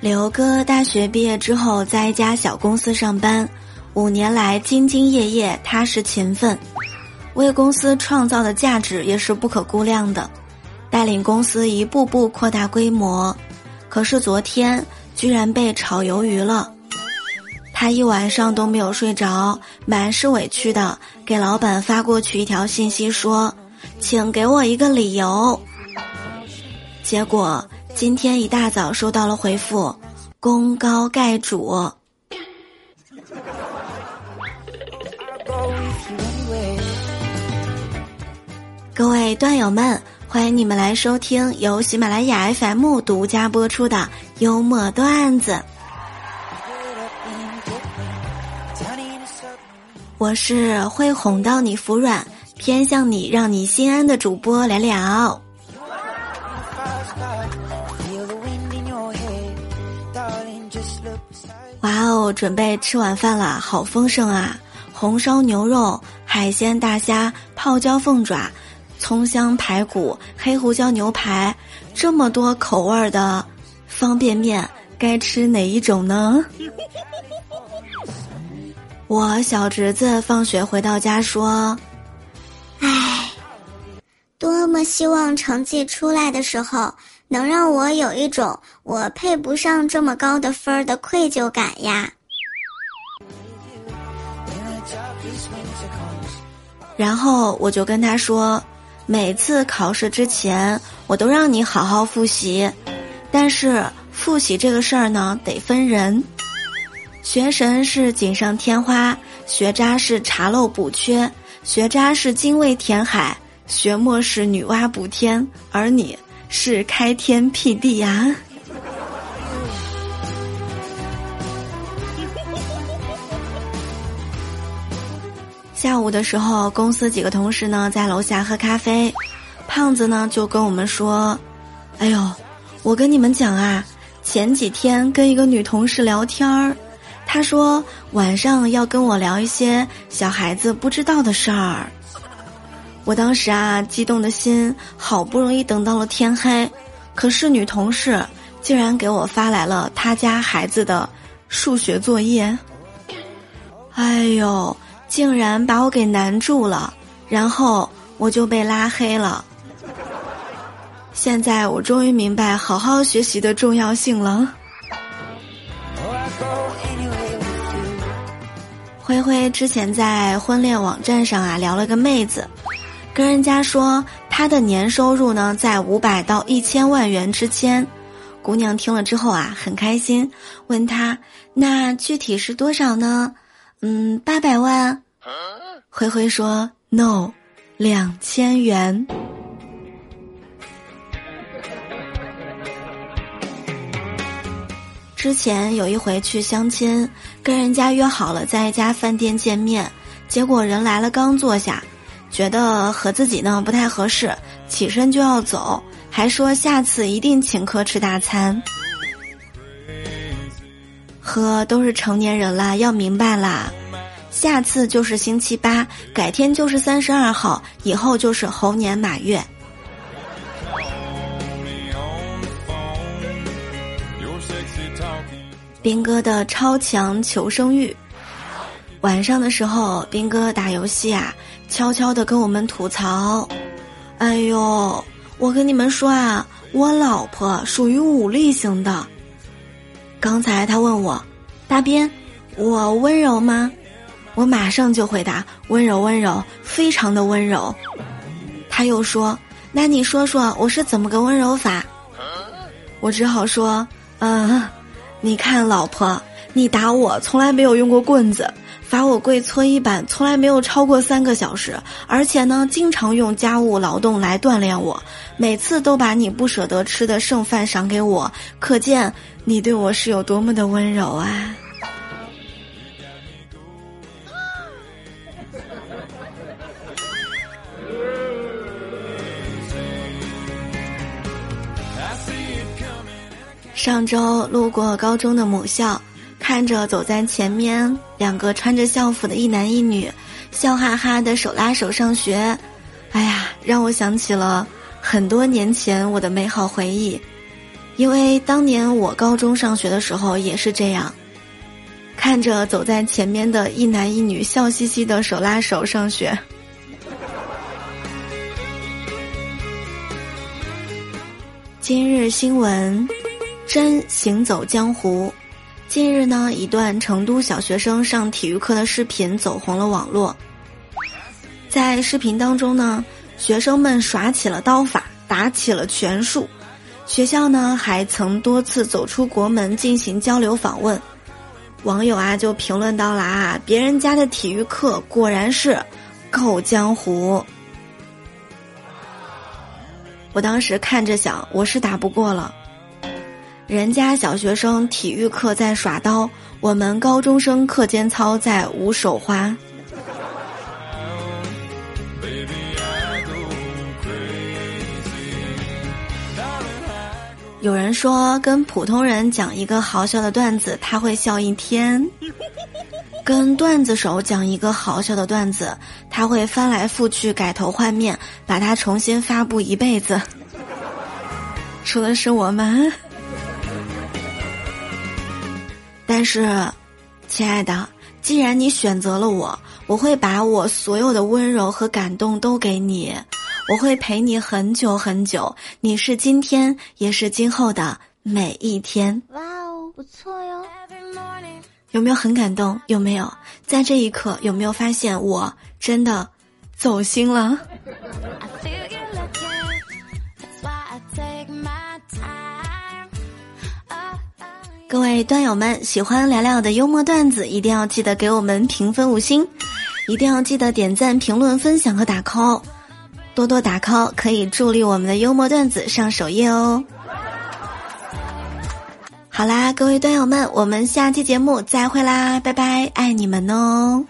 刘哥大学毕业之后，在一家小公司上班，五年来兢兢业业、踏实勤奋，为公司创造的价值也是不可估量的，带领公司一步步扩大规模。可是昨天居然被炒鱿鱼了，他一晚上都没有睡着，满是委屈的给老板发过去一条信息说：“请给我一个理由。”结果。今天一大早收到了回复，功高盖主。各位段友们，欢迎你们来收听由喜马拉雅 FM 独家播出的幽默段子。我是会哄到你服软，偏向你让你心安的主播聊聊。哇哦，准备吃晚饭了，好丰盛啊！红烧牛肉、海鲜大虾、泡椒凤爪、葱香排骨、黑胡椒牛排，这么多口味的方便面，该吃哪一种呢？我小侄子放学回到家说：“唉，多么希望成绩出来的时候。”能让我有一种我配不上这么高的分儿的愧疚感呀。然后我就跟他说，每次考试之前我都让你好好复习，但是复习这个事儿呢得分人，学神是锦上添花，学渣是查漏补缺，学渣是精卫填海，学墨是女娲补天，而你。是开天辟地呀！下午的时候，公司几个同事呢在楼下喝咖啡，胖子呢就跟我们说：“哎呦，我跟你们讲啊，前几天跟一个女同事聊天儿，她说晚上要跟我聊一些小孩子不知道的事儿。”我当时啊，激动的心好不容易等到了天黑，可是女同事竟然给我发来了她家孩子的数学作业。哎呦，竟然把我给难住了，然后我就被拉黑了。现在我终于明白好好学习的重要性了。灰灰之前在婚恋网站上啊聊了个妹子。跟人家说他的年收入呢在五百到一千万元之间，姑娘听了之后啊很开心，问他那具体是多少呢？嗯，八百万。灰灰说 no，两千元。之前有一回去相亲，跟人家约好了在一家饭店见面，结果人来了刚坐下。觉得和自己呢不太合适，起身就要走，还说下次一定请客吃大餐。呵，都是成年人啦，要明白啦。下次就是星期八，改天就是三十二号，以后就是猴年马月。兵哥的超强求生欲。晚上的时候，兵哥打游戏啊。悄悄的跟我们吐槽：“哎呦，我跟你们说啊，我老婆属于武力型的。刚才他问我，大斌，我温柔吗？我马上就回答温柔，温柔，非常的温柔。他又说，那你说说我是怎么个温柔法？我只好说，嗯，你看老婆，你打我从来没有用过棍子。”罚我跪搓衣板从来没有超过三个小时，而且呢，经常用家务劳动来锻炼我，每次都把你不舍得吃的剩饭赏给我，可见你对我是有多么的温柔啊！上周路过高中的母校。看着走在前面两个穿着校服的一男一女，笑哈哈的手拉手上学，哎呀，让我想起了很多年前我的美好回忆。因为当年我高中上学的时候也是这样，看着走在前面的一男一女笑嘻嘻的手拉手上学。今日新闻，真行走江湖。近日呢，一段成都小学生上体育课的视频走红了网络。在视频当中呢，学生们耍起了刀法，打起了拳术。学校呢，还曾多次走出国门进行交流访问。网友啊，就评论到了啊，别人家的体育课果然是够江湖。我当时看着想，我是打不过了。人家小学生体育课在耍刀，我们高中生课间操在舞手花。有人说，跟普通人讲一个好笑的段子，他会笑一天；跟段子手讲一个好笑的段子，他会翻来覆去改头换面，把它重新发布一辈子。说的是我们。但是，亲爱的，既然你选择了我，我会把我所有的温柔和感动都给你。我会陪你很久很久，你是今天，也是今后的每一天。哇哦，不错哟！有没有很感动？有没有在这一刻？有没有发现我真的走心了？各位段友们，喜欢聊聊的幽默段子，一定要记得给我们评分五星，一定要记得点赞、评论、分享和打 call。多多打 call 可以助力我们的幽默段子上首页哦。好啦，各位段友们，我们下期节目再会啦，拜拜，爱你们哦。